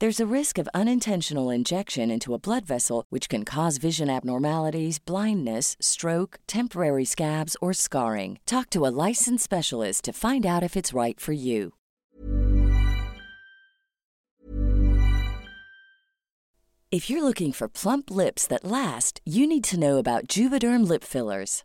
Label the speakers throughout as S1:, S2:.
S1: There's a risk of unintentional injection into a blood vessel, which can cause vision abnormalities, blindness, stroke, temporary scabs, or scarring. Talk to a licensed specialist to find out if it's right for you. If you're looking for plump lips that last, you need to know about Juvederm lip fillers.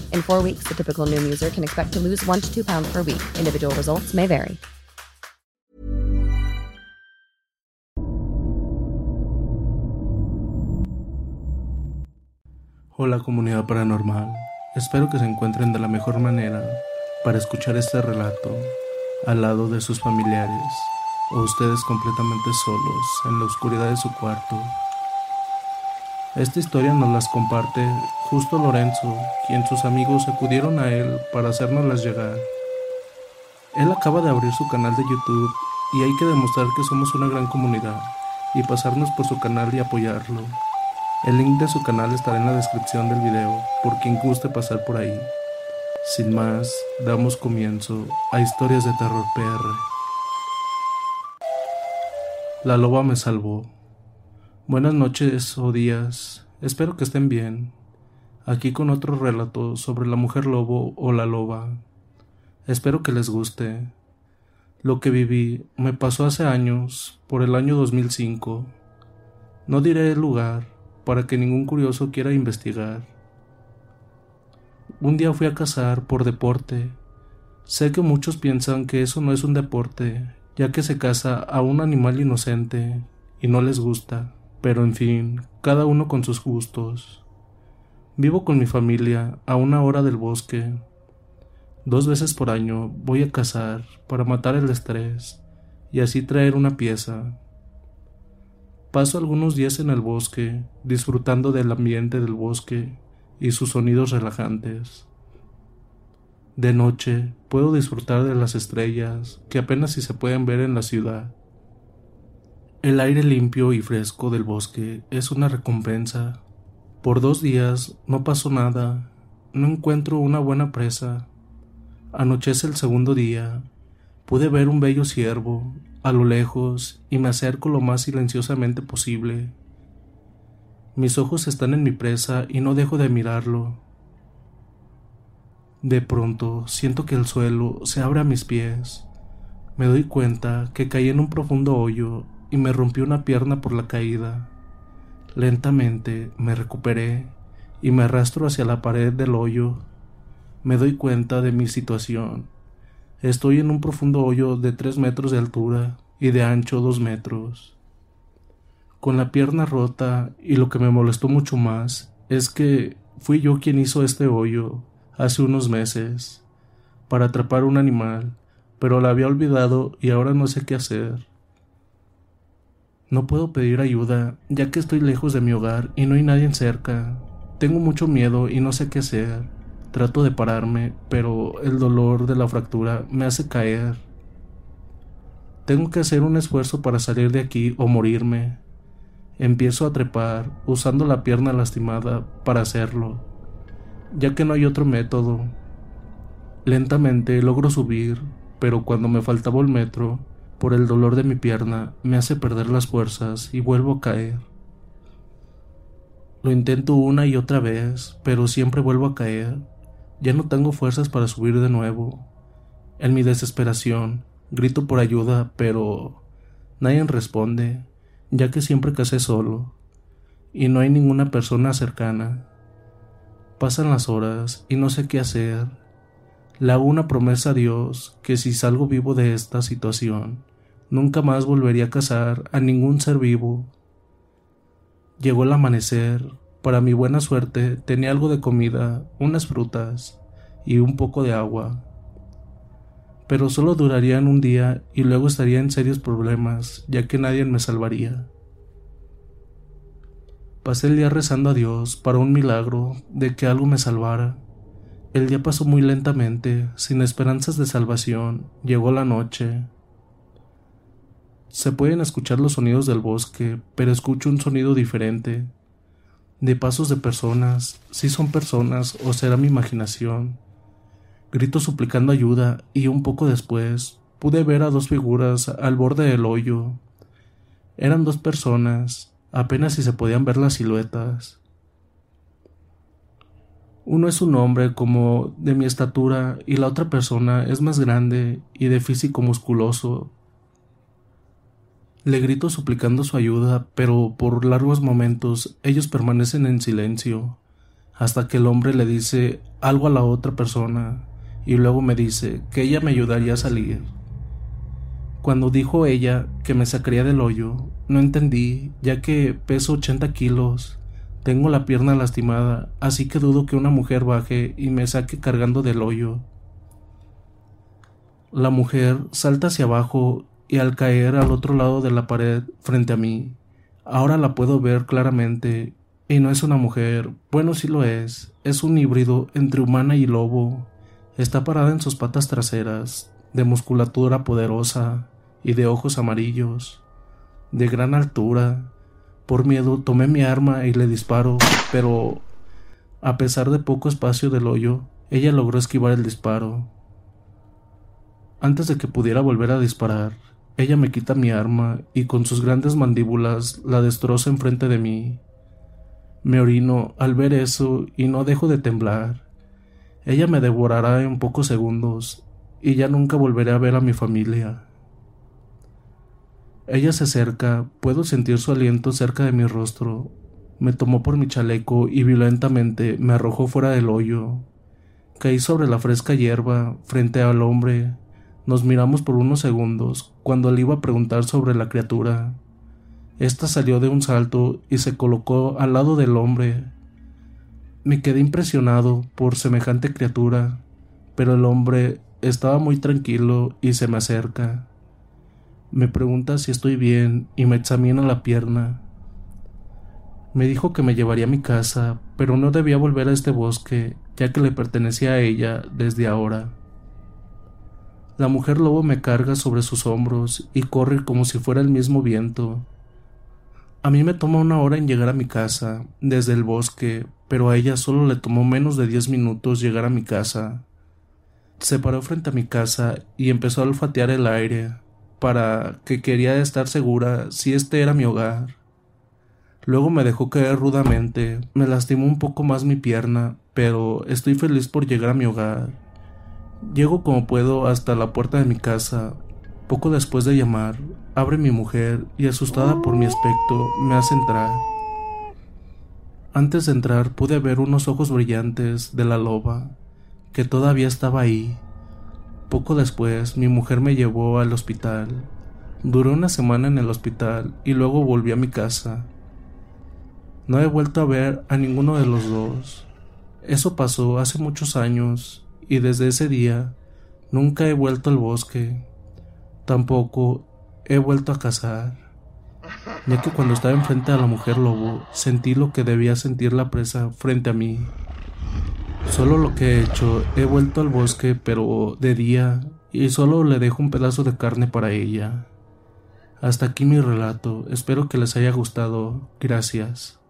S2: In four weeks, the typical Noom user can expect to lose one to two pounds per week. Individual results may vary.
S3: Hola comunidad paranormal, espero que se encuentren de la mejor manera para escuchar este relato al lado de sus familiares o ustedes completamente solos en la oscuridad de su cuarto. Esta historia nos las comparte justo Lorenzo, quien sus amigos acudieron a él para hacérnoslas llegar. Él acaba de abrir su canal de YouTube y hay que demostrar que somos una gran comunidad y pasarnos por su canal y apoyarlo. El link de su canal estará en la descripción del video por quien guste pasar por ahí. Sin más, damos comienzo a Historias de Terror PR. La loba me salvó. Buenas noches o días, espero que estén bien. Aquí con otro relato sobre la mujer lobo o la loba. Espero que les guste. Lo que viví me pasó hace años, por el año 2005. No diré el lugar, para que ningún curioso quiera investigar. Un día fui a cazar por deporte. Sé que muchos piensan que eso no es un deporte, ya que se caza a un animal inocente y no les gusta, pero en fin, cada uno con sus gustos. Vivo con mi familia a una hora del bosque. Dos veces por año voy a cazar para matar el estrés y así traer una pieza. Paso algunos días en el bosque, disfrutando del ambiente del bosque y sus sonidos relajantes. De noche puedo disfrutar de las estrellas que apenas si se pueden ver en la ciudad. El aire limpio y fresco del bosque es una recompensa. Por dos días no pasó nada, no encuentro una buena presa. Anochece el segundo día, pude ver un bello ciervo a lo lejos y me acerco lo más silenciosamente posible. Mis ojos están en mi presa y no dejo de mirarlo. De pronto siento que el suelo se abre a mis pies. Me doy cuenta que caí en un profundo hoyo y me rompió una pierna por la caída. Lentamente me recuperé y me arrastro hacia la pared del hoyo. Me doy cuenta de mi situación. Estoy en un profundo hoyo de tres metros de altura y de ancho dos metros con la pierna rota y lo que me molestó mucho más es que fui yo quien hizo este hoyo hace unos meses para atrapar un animal, pero la había olvidado y ahora no sé qué hacer. No puedo pedir ayuda ya que estoy lejos de mi hogar y no hay nadie cerca. Tengo mucho miedo y no sé qué hacer. Trato de pararme, pero el dolor de la fractura me hace caer. Tengo que hacer un esfuerzo para salir de aquí o morirme. Empiezo a trepar usando la pierna lastimada para hacerlo, ya que no hay otro método. Lentamente logro subir, pero cuando me faltaba el metro, por el dolor de mi pierna, me hace perder las fuerzas y vuelvo a caer. Lo intento una y otra vez, pero siempre vuelvo a caer. Ya no tengo fuerzas para subir de nuevo. En mi desesperación, grito por ayuda, pero nadie responde ya que siempre casé solo y no hay ninguna persona cercana. Pasan las horas y no sé qué hacer. Le hago una promesa a Dios que si salgo vivo de esta situación, nunca más volvería a casar a ningún ser vivo. Llegó el amanecer. Para mi buena suerte tenía algo de comida, unas frutas y un poco de agua pero solo durarían un día y luego estaría en serios problemas, ya que nadie me salvaría. Pasé el día rezando a Dios para un milagro de que algo me salvara. El día pasó muy lentamente, sin esperanzas de salvación. Llegó la noche. Se pueden escuchar los sonidos del bosque, pero escucho un sonido diferente. De pasos de personas, si son personas o será mi imaginación. Grito suplicando ayuda y un poco después pude ver a dos figuras al borde del hoyo. Eran dos personas, apenas si se podían ver las siluetas. Uno es un hombre como de mi estatura y la otra persona es más grande y de físico musculoso. Le grito suplicando su ayuda, pero por largos momentos ellos permanecen en silencio, hasta que el hombre le dice algo a la otra persona y luego me dice que ella me ayudaría a salir. Cuando dijo ella que me sacaría del hoyo, no entendí, ya que peso 80 kilos, tengo la pierna lastimada, así que dudo que una mujer baje y me saque cargando del hoyo. La mujer salta hacia abajo y al caer al otro lado de la pared frente a mí, ahora la puedo ver claramente, y no es una mujer, bueno sí lo es, es un híbrido entre humana y lobo. Está parada en sus patas traseras, de musculatura poderosa y de ojos amarillos, de gran altura. Por miedo tomé mi arma y le disparo, pero a pesar de poco espacio del hoyo, ella logró esquivar el disparo. Antes de que pudiera volver a disparar, ella me quita mi arma y con sus grandes mandíbulas la destroza enfrente de mí. Me orino al ver eso y no dejo de temblar. Ella me devorará en pocos segundos y ya nunca volveré a ver a mi familia. Ella se acerca, puedo sentir su aliento cerca de mi rostro. Me tomó por mi chaleco y violentamente me arrojó fuera del hoyo. Caí sobre la fresca hierba, frente al hombre. Nos miramos por unos segundos, cuando le iba a preguntar sobre la criatura. Esta salió de un salto y se colocó al lado del hombre, me quedé impresionado por semejante criatura, pero el hombre estaba muy tranquilo y se me acerca. Me pregunta si estoy bien y me examina la pierna. Me dijo que me llevaría a mi casa, pero no debía volver a este bosque, ya que le pertenecía a ella desde ahora. La mujer lobo me carga sobre sus hombros y corre como si fuera el mismo viento. A mí me toma una hora en llegar a mi casa, desde el bosque, pero a ella solo le tomó menos de diez minutos llegar a mi casa. Se paró frente a mi casa y empezó a olfatear el aire, para que quería estar segura si este era mi hogar. Luego me dejó caer rudamente, me lastimó un poco más mi pierna, pero estoy feliz por llegar a mi hogar. Llego como puedo hasta la puerta de mi casa. Poco después de llamar, abre mi mujer y asustada por mi aspecto me hace entrar. Antes de entrar pude ver unos ojos brillantes de la loba, que todavía estaba ahí. Poco después mi mujer me llevó al hospital. Duró una semana en el hospital y luego volví a mi casa. No he vuelto a ver a ninguno de los dos. Eso pasó hace muchos años y desde ese día nunca he vuelto al bosque. Tampoco he vuelto a cazar, ya que cuando estaba enfrente a la mujer lobo sentí lo que debía sentir la presa frente a mí. Solo lo que he hecho, he vuelto al bosque pero de día y solo le dejo un pedazo de carne para ella. Hasta aquí mi relato, espero que les haya gustado, gracias.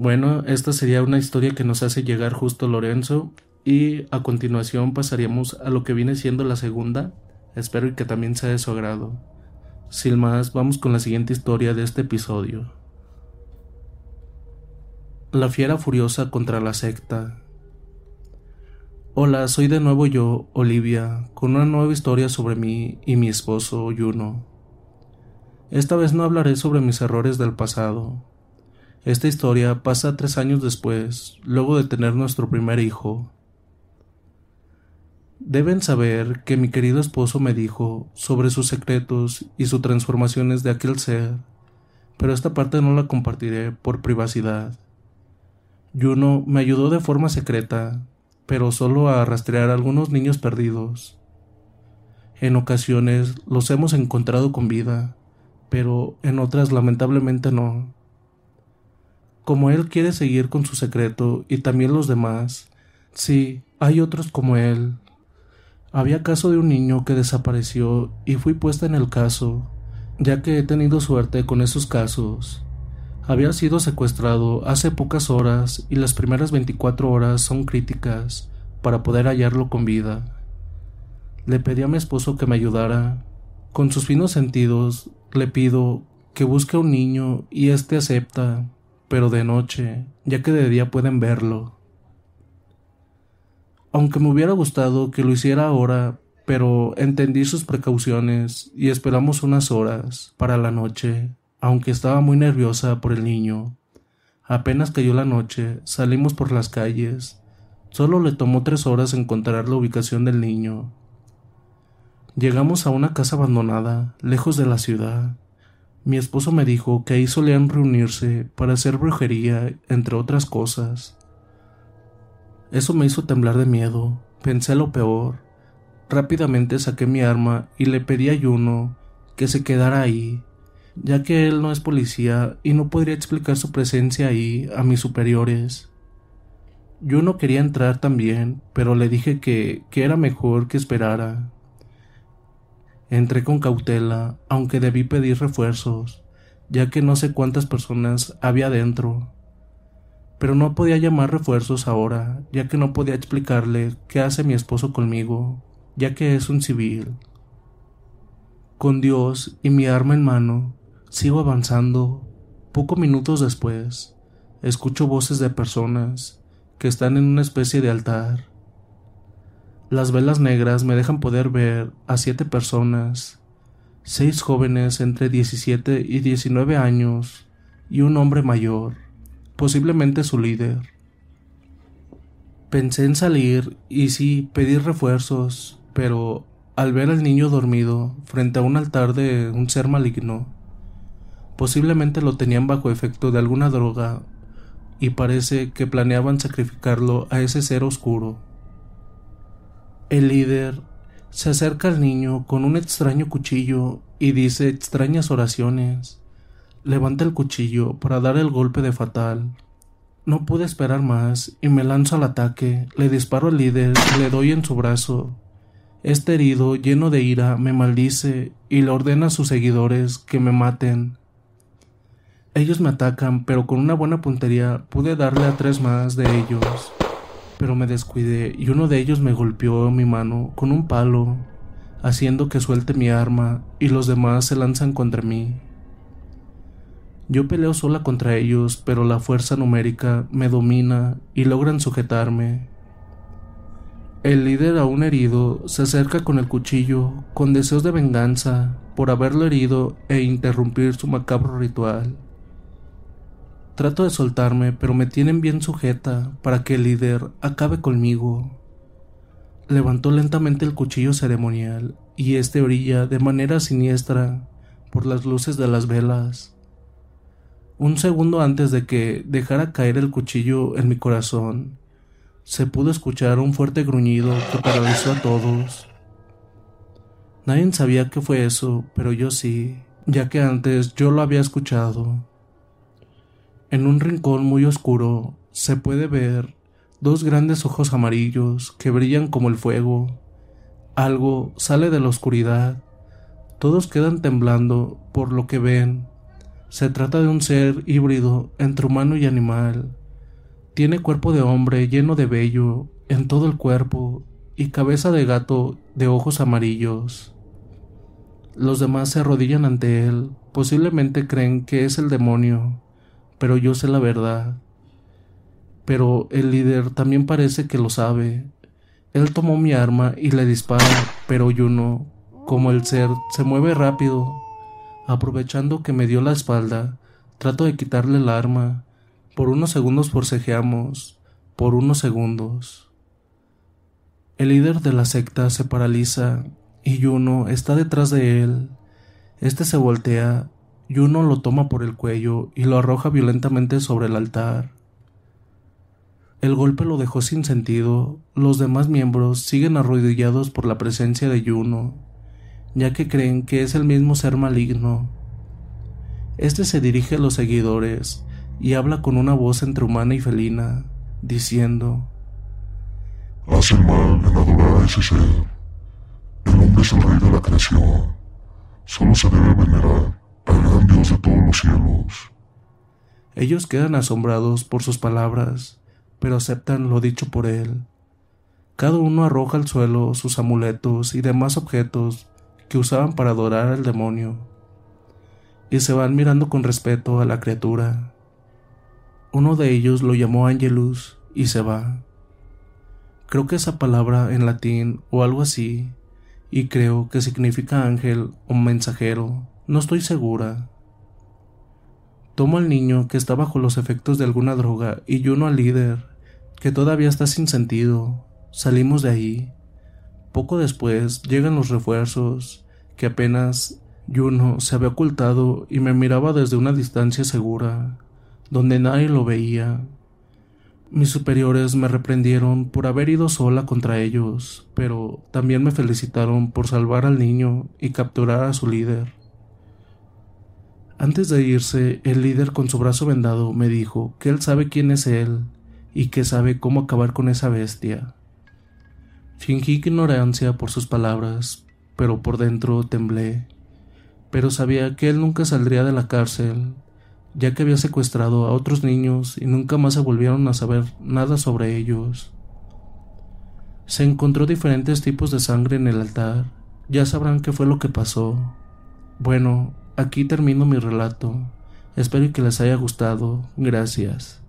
S3: Bueno, esta sería una historia que nos hace llegar justo Lorenzo y a continuación pasaríamos a lo que viene siendo la segunda. Espero que también sea de su agrado. Sin más, vamos con la siguiente historia de este episodio. La fiera furiosa contra la secta. Hola, soy de nuevo yo, Olivia, con una nueva historia sobre mí y mi esposo, Juno. Esta vez no hablaré sobre mis errores del pasado, esta historia pasa tres años después, luego de tener nuestro primer hijo. Deben saber que mi querido esposo me dijo sobre sus secretos y sus transformaciones de aquel ser, pero esta parte no la compartiré por privacidad. Juno me ayudó de forma secreta, pero solo a rastrear a algunos niños perdidos. En ocasiones los hemos encontrado con vida, pero en otras lamentablemente no. Como él quiere seguir con su secreto y también los demás, sí, hay otros como él. Había caso de un niño que desapareció y fui puesta en el caso, ya que he tenido suerte con esos casos. Había sido secuestrado hace pocas horas y las primeras 24 horas son críticas para poder hallarlo con vida. Le pedí a mi esposo que me ayudara. Con sus finos sentidos le pido que busque a un niño y éste acepta pero de noche, ya que de día pueden verlo. Aunque me hubiera gustado que lo hiciera ahora, pero entendí sus precauciones y esperamos unas horas para la noche, aunque estaba muy nerviosa por el niño. Apenas cayó la noche, salimos por las calles. Solo le tomó tres horas encontrar la ubicación del niño. Llegamos a una casa abandonada, lejos de la ciudad. Mi esposo me dijo que ahí solían reunirse para hacer brujería, entre otras cosas. Eso me hizo temblar de miedo. Pensé lo peor. Rápidamente saqué mi arma y le pedí a Juno que se quedara ahí, ya que él no es policía y no podría explicar su presencia ahí a mis superiores. Juno quería entrar también, pero le dije que, que era mejor que esperara. Entré con cautela, aunque debí pedir refuerzos, ya que no sé cuántas personas había dentro. Pero no podía llamar refuerzos ahora, ya que no podía explicarle qué hace mi esposo conmigo, ya que es un civil. Con Dios y mi arma en mano, sigo avanzando. Pocos minutos después, escucho voces de personas que están en una especie de altar. Las velas negras me dejan poder ver a siete personas, seis jóvenes entre 17 y 19 años y un hombre mayor, posiblemente su líder. Pensé en salir y sí pedir refuerzos, pero al ver al niño dormido frente a un altar de un ser maligno, posiblemente lo tenían bajo efecto de alguna droga y parece que planeaban sacrificarlo a ese ser oscuro. El líder se acerca al niño con un extraño cuchillo y dice extrañas oraciones. Levanta el cuchillo para dar el golpe de fatal. No pude esperar más y me lanzo al ataque, le disparo al líder y le doy en su brazo. Este herido, lleno de ira, me maldice y le ordena a sus seguidores que me maten. Ellos me atacan, pero con una buena puntería pude darle a tres más de ellos. Pero me descuidé y uno de ellos me golpeó mi mano con un palo, haciendo que suelte mi arma y los demás se lanzan contra mí. Yo peleo sola contra ellos, pero la fuerza numérica me domina y logran sujetarme. El líder aún herido se acerca con el cuchillo, con deseos de venganza por haberlo herido e interrumpir su macabro ritual. Trato de soltarme, pero me tienen bien sujeta para que el líder acabe conmigo. Levantó lentamente el cuchillo ceremonial y este brilla de manera siniestra por las luces de las velas. Un segundo antes de que dejara caer el cuchillo en mi corazón, se pudo escuchar un fuerte gruñido que paralizó a todos. Nadie sabía qué fue eso, pero yo sí, ya que antes yo lo había escuchado. En un rincón muy oscuro se puede ver dos grandes ojos amarillos que brillan como el fuego. Algo sale de la oscuridad. Todos quedan temblando por lo que ven se trata de un ser híbrido entre humano y animal. Tiene cuerpo de hombre lleno de vello en todo el cuerpo y cabeza de gato de ojos amarillos. Los demás se arrodillan ante él, posiblemente creen que es el demonio, pero yo sé la verdad. Pero el líder también parece que lo sabe. Él tomó mi arma y le dispara, pero yo no. Como el ser se mueve rápido, Aprovechando que me dio la espalda, trato de quitarle el arma. Por unos segundos forcejeamos, por unos segundos. El líder de la secta se paraliza y Juno está detrás de él. Este se voltea, Juno lo toma por el cuello y lo arroja violentamente sobre el altar. El golpe lo dejó sin sentido. Los demás miembros siguen arrodillados por la presencia de Juno ya que creen que es el mismo ser maligno. Este se dirige a los seguidores y habla con una voz entre humana y felina, diciendo:
S4: Hacen mal en adorar a ese ser. El hombre es el rey de la creación. Solo se debe venerar Dios de todos los cielos.
S3: Ellos quedan asombrados por sus palabras, pero aceptan lo dicho por él. Cada uno arroja al suelo sus amuletos y demás objetos que usaban para adorar al demonio, y se van mirando con respeto a la criatura. Uno de ellos lo llamó Angelus y se va. Creo que esa palabra en latín o algo así, y creo que significa ángel o mensajero, no estoy segura. Tomo al niño que está bajo los efectos de alguna droga y uno al líder, que todavía está sin sentido. Salimos de ahí. Poco después llegan los refuerzos, que apenas Juno se había ocultado y me miraba desde una distancia segura, donde nadie lo veía. Mis superiores me reprendieron por haber ido sola contra ellos, pero también me felicitaron por salvar al niño y capturar a su líder. Antes de irse, el líder con su brazo vendado me dijo que él sabe quién es él y que sabe cómo acabar con esa bestia. Fingí ignorancia por sus palabras, pero por dentro temblé. Pero sabía que él nunca saldría de la cárcel, ya que había secuestrado a otros niños y nunca más se volvieron a saber nada sobre ellos. Se encontró diferentes tipos de sangre en el altar. Ya sabrán qué fue lo que pasó. Bueno, aquí termino mi relato. Espero que les haya gustado. Gracias.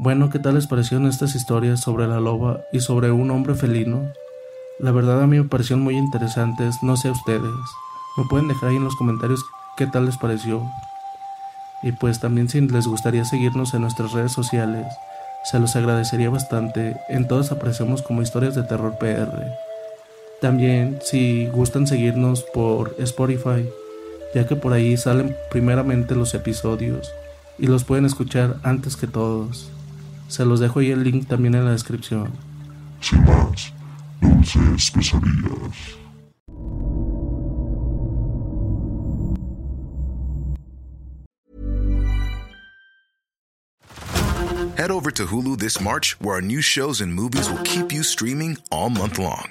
S3: Bueno, ¿qué tal les parecieron estas historias sobre la loba y sobre un hombre felino? La verdad a mí me parecieron muy interesantes, no sé a ustedes. Me pueden dejar ahí en los comentarios qué tal les pareció. Y pues también si les gustaría seguirnos en nuestras redes sociales, se los agradecería bastante. En todas aparecemos como historias de terror PR. También si gustan seguirnos por Spotify, ya que por ahí salen primeramente los episodios y los pueden escuchar antes que todos. Se los dejo ahí el link también en la descripción.
S4: Sin más, dulces pesadillas.
S5: Head over to Hulu this March, where our new shows and movies will keep you streaming all month long.